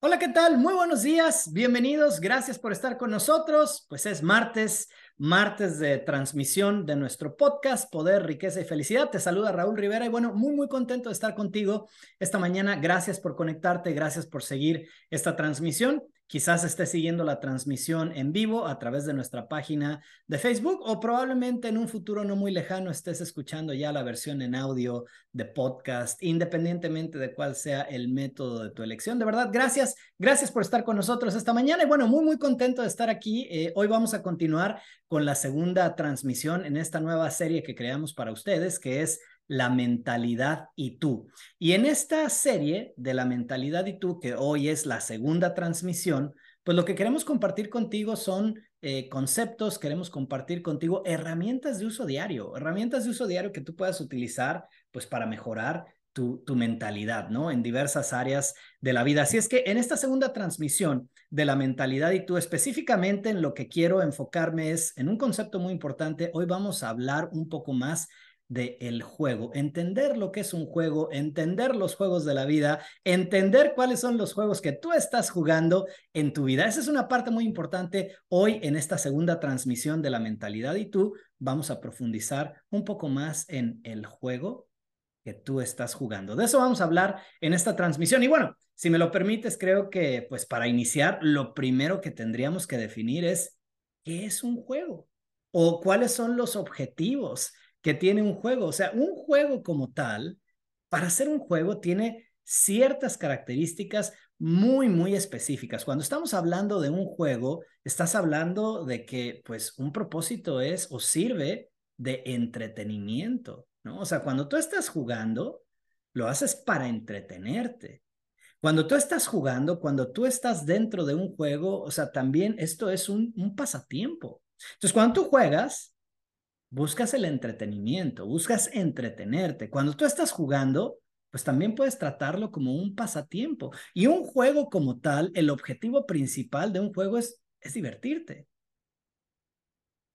Hola, ¿qué tal? Muy buenos días, bienvenidos, gracias por estar con nosotros. Pues es martes, martes de transmisión de nuestro podcast Poder, Riqueza y Felicidad. Te saluda Raúl Rivera y bueno, muy, muy contento de estar contigo esta mañana. Gracias por conectarte, gracias por seguir esta transmisión. Quizás estés siguiendo la transmisión en vivo a través de nuestra página de Facebook o probablemente en un futuro no muy lejano estés escuchando ya la versión en audio de podcast, independientemente de cuál sea el método de tu elección. De verdad, gracias, gracias por estar con nosotros esta mañana y bueno, muy, muy contento de estar aquí. Eh, hoy vamos a continuar con la segunda transmisión en esta nueva serie que creamos para ustedes, que es la mentalidad y tú. Y en esta serie de la mentalidad y tú, que hoy es la segunda transmisión, pues lo que queremos compartir contigo son eh, conceptos, queremos compartir contigo herramientas de uso diario, herramientas de uso diario que tú puedas utilizar pues para mejorar tu, tu, mentalidad, ¿no? En diversas áreas de la vida. Así es que en esta segunda transmisión de la mentalidad y tú, específicamente en lo que quiero enfocarme es en un concepto muy importante. Hoy vamos a hablar un poco más del el juego, entender lo que es un juego, entender los juegos de la vida, entender cuáles son los juegos que tú estás jugando en tu vida. Esa es una parte muy importante. Hoy en esta segunda transmisión de la mentalidad y tú vamos a profundizar un poco más en el juego que tú estás jugando. De eso vamos a hablar en esta transmisión. Y bueno, si me lo permites, creo que pues para iniciar, lo primero que tendríamos que definir es qué es un juego o cuáles son los objetivos que tiene un juego. O sea, un juego como tal, para ser un juego, tiene ciertas características muy, muy específicas. Cuando estamos hablando de un juego, estás hablando de que, pues, un propósito es o sirve de entretenimiento, ¿no? O sea, cuando tú estás jugando, lo haces para entretenerte. Cuando tú estás jugando, cuando tú estás dentro de un juego, o sea, también esto es un, un pasatiempo. Entonces, cuando tú juegas, buscas el entretenimiento, buscas entretenerte. Cuando tú estás jugando, pues también puedes tratarlo como un pasatiempo. Y un juego como tal, el objetivo principal de un juego es, es divertirte.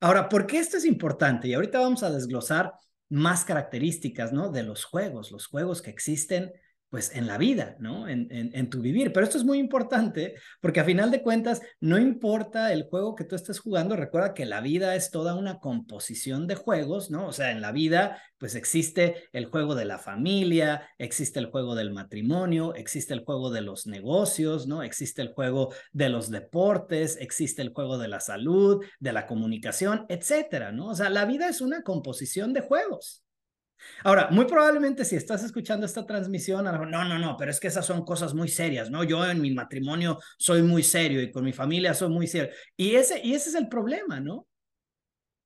Ahora, ¿por qué esto es importante? Y ahorita vamos a desglosar más características, ¿no? De los juegos, los juegos que existen pues en la vida, ¿no? En, tu vivir. Pero esto es muy importante porque a final de cuentas, no importa el juego que tú estés jugando, recuerda que la vida es toda una composición de juegos, ¿no? O sea, en la vida, pues existe el juego de la familia, existe el juego del matrimonio, existe el juego de los negocios, ¿no? Existe el juego de los deportes, existe el juego de la salud, de la comunicación, etcétera, ¿no? O sea, la vida es una composición de juegos. Ahora, muy probablemente si estás escuchando esta transmisión, no, no, no, pero es que esas son cosas muy serias, ¿no? Yo en mi matrimonio soy muy serio y con mi familia soy muy serio. Y ese, y ese es el problema, ¿no?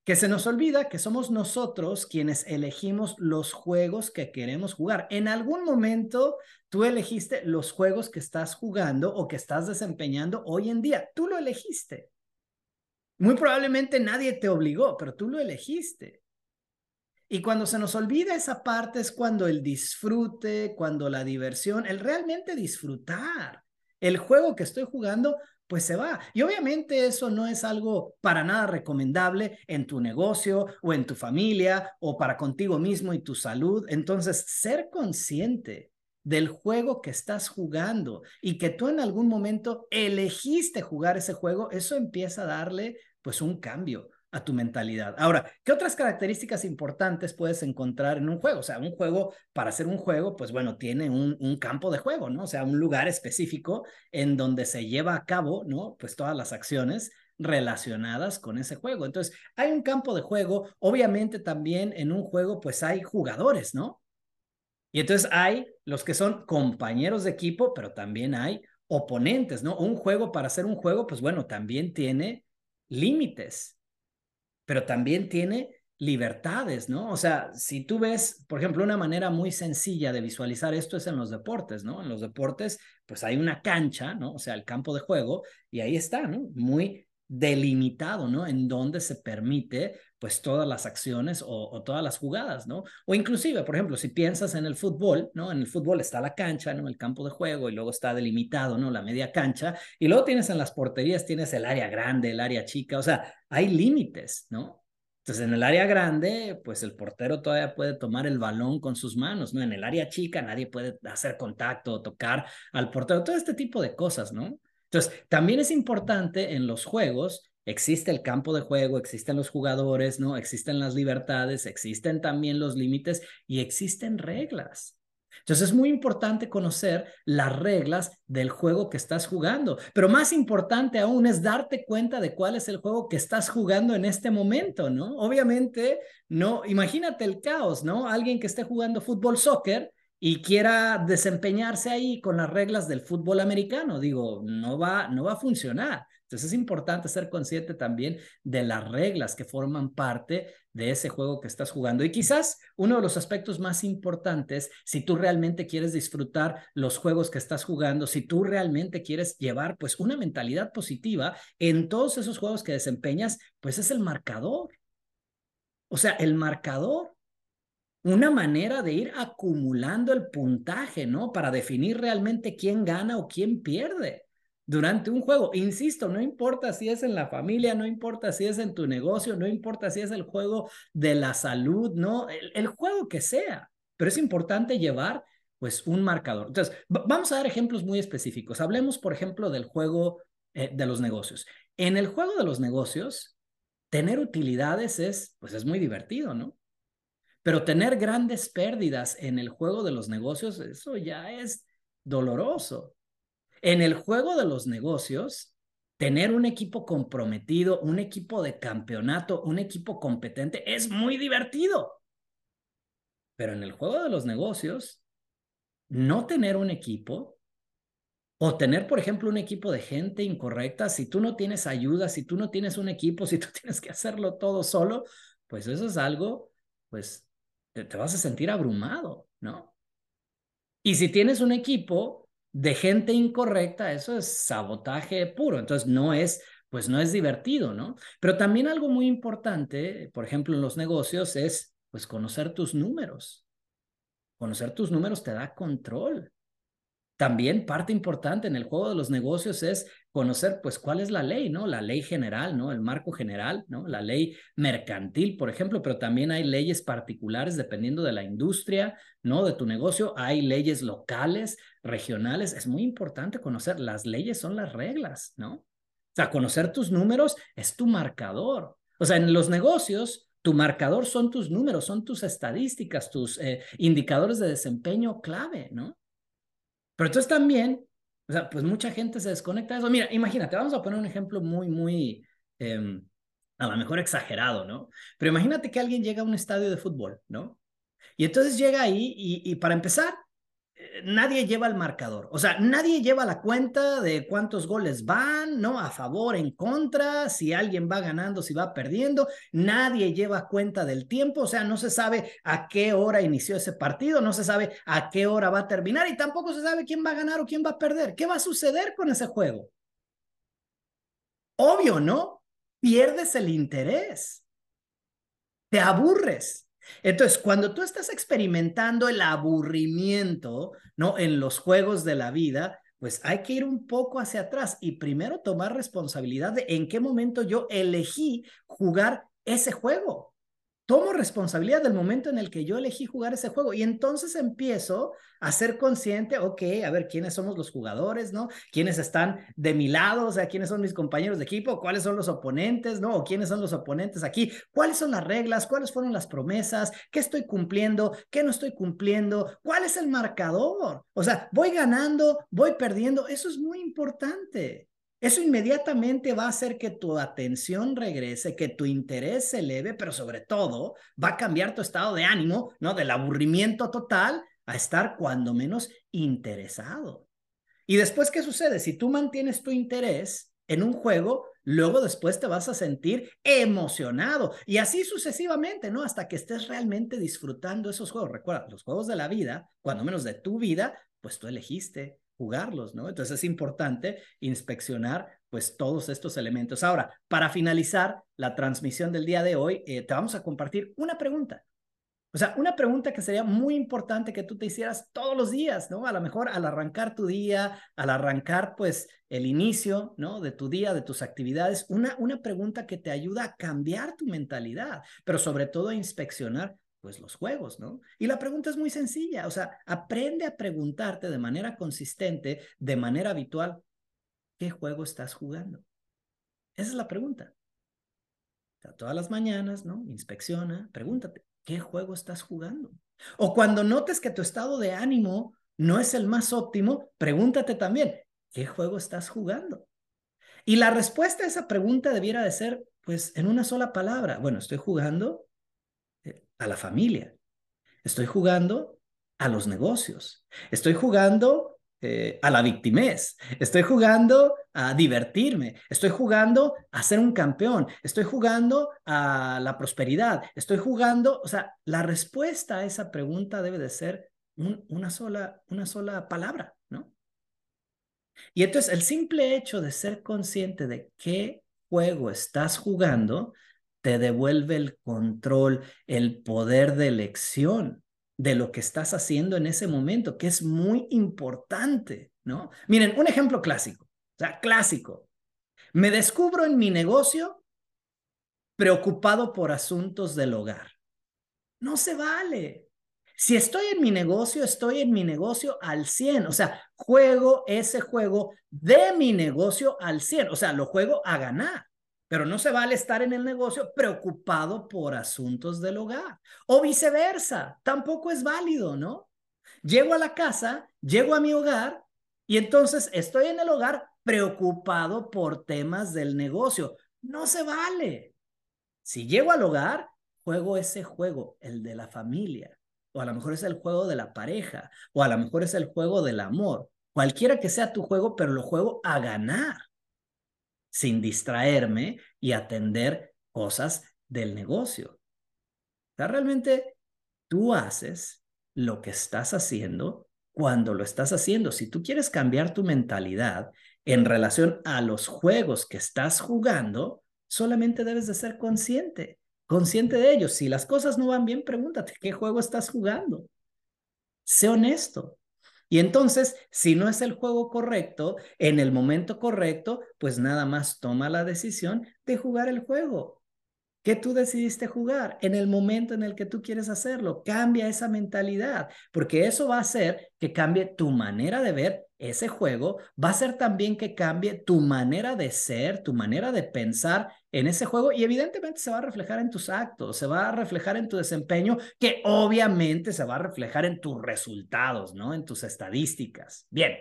Que se nos olvida que somos nosotros quienes elegimos los juegos que queremos jugar. En algún momento tú elegiste los juegos que estás jugando o que estás desempeñando hoy en día. Tú lo elegiste. Muy probablemente nadie te obligó, pero tú lo elegiste. Y cuando se nos olvida esa parte es cuando el disfrute, cuando la diversión, el realmente disfrutar, el juego que estoy jugando, pues se va. Y obviamente eso no es algo para nada recomendable en tu negocio o en tu familia o para contigo mismo y tu salud. Entonces, ser consciente del juego que estás jugando y que tú en algún momento elegiste jugar ese juego, eso empieza a darle pues un cambio a tu mentalidad. Ahora, ¿qué otras características importantes puedes encontrar en un juego? O sea, un juego, para hacer un juego, pues bueno, tiene un, un, campo de juego, ¿no? O sea, un lugar específico en donde se lleva a cabo, ¿no? Pues todas las acciones relacionadas con ese juego. Entonces, hay un campo de juego, obviamente también en un juego, pues hay jugadores, ¿no? Y entonces hay los que son compañeros de equipo, pero también hay oponentes, ¿no? Un juego para hacer un juego, pues bueno, también tiene límites pero también tiene libertades, ¿no? O sea, si tú ves, por ejemplo, una manera muy sencilla de visualizar esto es en los deportes, ¿no? En los deportes, pues hay una cancha, ¿no? O sea, el campo de juego, y ahí está, ¿no? Muy delimitado, ¿no? En donde se permite, pues, todas las acciones o, o, todas las jugadas, ¿no? O inclusive, por ejemplo, si piensas en el fútbol, ¿no? En el fútbol está la cancha, ¿no? El campo de juego y luego está delimitado, ¿no? La media cancha y luego tienes en las porterías, tienes el área grande, el área chica, o sea, hay límites, ¿no? Entonces, en el área grande, pues el portero todavía puede tomar el balón con sus manos, ¿no? En el área chica nadie puede hacer contacto o tocar al portero, todo este tipo de cosas, ¿no? Entonces, también es importante en los juegos, existe el campo de juego, existen los jugadores, ¿no? Existen las libertades, existen también los límites y existen reglas. Entonces es muy importante conocer las reglas del juego que estás jugando, pero más importante aún es darte cuenta de cuál es el juego que estás jugando en este momento, ¿no? Obviamente, no, imagínate el caos, ¿no? Alguien que esté jugando fútbol, soccer y quiera desempeñarse ahí con las reglas del fútbol americano, digo, no va, no va a funcionar. Entonces es importante ser consciente también de las reglas que forman parte de ese juego que estás jugando. Y quizás uno de los aspectos más importantes, si tú realmente quieres disfrutar los juegos que estás jugando, si tú realmente quieres llevar pues una mentalidad positiva en todos esos juegos que desempeñas, pues es el marcador. O sea, el marcador una manera de ir acumulando el puntaje, ¿no? Para definir realmente quién gana o quién pierde durante un juego. Insisto, no importa si es en la familia, no importa si es en tu negocio, no importa si es el juego de la salud, no, el, juego que sea, pero es importante llevar pues un marcador. Entonces, vamos a dar ejemplos muy específicos. Hablemos, por ejemplo, del juego eh, de los negocios. En el juego de los negocios, tener utilidades es, pues es muy divertido, ¿no? Pero tener grandes pérdidas en el juego de los negocios, eso ya es doloroso. En el juego de los negocios, tener un equipo comprometido, un equipo de campeonato, un equipo competente es muy divertido. Pero en el juego de los negocios, no tener un equipo o tener, por ejemplo, un equipo de gente incorrecta, si tú no tienes ayuda, si tú no tienes un equipo, si tú tienes que hacerlo todo solo, pues eso es algo, pues te, vas a sentir abrumado, ¿no? Y si tienes un equipo de gente incorrecta, eso es sabotaje puro. Entonces no es, pues no es divertido, ¿no? Pero también algo muy importante, por ejemplo, en los negocios es, pues conocer tus números. Conocer tus números te da control. También parte importante en el juego de los negocios es conocer, pues, cuál es la ley, ¿no? La ley general, ¿no? El marco general, ¿no? La ley mercantil, por ejemplo, pero también hay leyes particulares dependiendo de la industria, ¿no? De tu negocio. Hay leyes locales, regionales. Es muy importante conocer. Las leyes son las reglas, ¿no? O sea, conocer tus números es tu marcador. O sea, en los negocios, tu marcador son tus números, son tus estadísticas, tus eh, indicadores de desempeño clave, ¿no? Pero entonces también, o sea, pues mucha gente se desconecta de eso. Mira, imagínate, vamos a poner un ejemplo muy, muy, em, a lo mejor exagerado, ¿no? Pero imagínate que alguien llega a un estadio de fútbol, ¿no? Y entonces llega ahí y, y para empezar, nadie lleva el marcador, o sea, nadie lleva la cuenta de cuántos goles van, ¿no? A favor, en contra, si alguien va ganando, si va perdiendo, nadie lleva cuenta del tiempo, o sea, no se sabe a qué hora inició ese partido, no se sabe a qué hora va a terminar y tampoco se sabe quién va a ganar o quién va a perder. ¿Qué va a suceder con ese juego? Obvio, ¿no? Pierdes el interés. Te aburres. Entonces, cuando tú estás experimentando el aburrimiento, ¿no? En los juegos de la vida, pues hay que ir un poco hacia atrás y primero tomar responsabilidad de en qué momento yo elegí jugar ese juego tomo responsabilidad del momento en el que yo elegí jugar ese juego y entonces empiezo a ser consciente, ok, a ver quiénes somos los jugadores, ¿no? ¿Quiénes están de mi lado? O sea, quiénes son mis compañeros de equipo, cuáles son los oponentes, ¿no? O quiénes son los oponentes aquí, cuáles son las reglas, cuáles fueron las promesas, qué estoy cumpliendo, qué no estoy cumpliendo, cuál es el marcador. O sea, voy ganando, voy perdiendo, eso es muy importante. Eso inmediatamente va a hacer que tu atención regrese, que tu interés se eleve, pero sobre todo va a cambiar tu estado de ánimo, ¿no? Del aburrimiento total a estar cuando menos interesado. Y después, ¿qué sucede? Si tú mantienes tu interés en un juego, luego después te vas a sentir emocionado y así sucesivamente, ¿no? Hasta que estés realmente disfrutando esos juegos. Recuerda, los juegos de la vida, cuando menos de tu vida, pues tú elegiste, jugarlos, ¿no? Entonces es importante inspeccionar pues todos estos elementos. Ahora, para finalizar la transmisión del día de hoy, eh, te vamos a compartir una pregunta. O sea, una pregunta que sería muy importante que tú te hicieras todos los días, ¿no? A lo mejor al arrancar tu día, al arrancar pues el inicio, ¿no? De tu día, de tus actividades, una, una pregunta que te ayuda a cambiar tu mentalidad, pero sobre todo a inspeccionar pues los juegos, ¿no? Y la pregunta es muy sencilla, o sea, aprende a preguntarte de manera consistente, de manera habitual, ¿qué juego estás jugando? Esa es la pregunta. todas las mañanas, ¿no? Inspecciona, pregúntate, ¿qué juego estás jugando? O cuando notes que tu estado de ánimo no es el más óptimo, pregúntate también, ¿qué juego estás jugando? Y la respuesta a esa pregunta debiera de ser, pues, en una sola palabra. Bueno, estoy jugando a la familia. Estoy jugando a los negocios. Estoy jugando eh, a la victimez. Estoy jugando a divertirme. Estoy jugando a ser un campeón. Estoy jugando a la prosperidad. Estoy jugando, o sea, la respuesta a esa pregunta debe de ser una, sola, una sola palabra, ¿no? Y entonces el simple hecho de ser consciente de qué juego estás jugando te devuelve el control, el poder de elección de lo que estás haciendo en ese momento, que es muy importante, ¿no? Miren, un ejemplo clásico, o sea, clásico. Me descubro en mi negocio preocupado por asuntos del hogar. No se vale. Si estoy en mi negocio, estoy en mi negocio al 100. O sea, juego ese juego de mi negocio al 100. O sea, lo juego a ganar. Pero no se vale estar en el negocio preocupado por asuntos del hogar. O viceversa, tampoco es válido, ¿no? Llego a la casa, llego a mi hogar y entonces estoy en el hogar preocupado por temas del negocio. No se vale. Si llego al hogar, juego ese juego, el de la familia, o a lo mejor es el juego de la pareja, o a lo mejor es el juego del amor. Cualquiera que sea tu juego, pero lo juego a ganar sin distraerme y atender cosas del negocio. O realmente tú haces lo que estás haciendo cuando lo estás haciendo. Si tú quieres cambiar tu mentalidad en relación a los juegos que estás jugando, solamente debes de ser consciente, consciente de ellos. Si las cosas no van bien, pregúntate, ¿qué juego estás jugando? Sé honesto. Y entonces, si no es el juego correcto, en el momento correcto, pues nada más toma la decisión de jugar el juego que tú decidiste jugar en el momento en el que tú quieres hacerlo. Cambia esa mentalidad, porque eso va a hacer que cambie tu manera de ver ese juego, va a ser también que cambie tu manera de ser, tu manera de pensar en ese juego y evidentemente se va a reflejar en tus actos, se va a reflejar en tu desempeño, que obviamente se va a reflejar en tus resultados, ¿no? En tus estadísticas. Bien,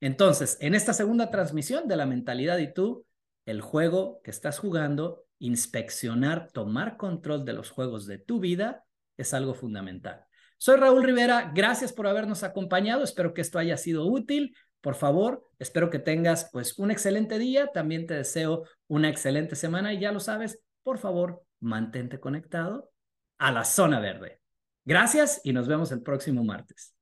entonces, en esta segunda transmisión de la mentalidad y tú, el juego que estás jugando, inspeccionar, tomar control de los juegos de tu vida es algo fundamental. Soy Raúl Rivera, gracias por habernos acompañado, espero que esto haya sido útil. Por favor, espero que tengas pues un excelente día, también te deseo una excelente semana y ya lo sabes, por favor, mantente conectado a la zona verde. Gracias y nos vemos el próximo martes.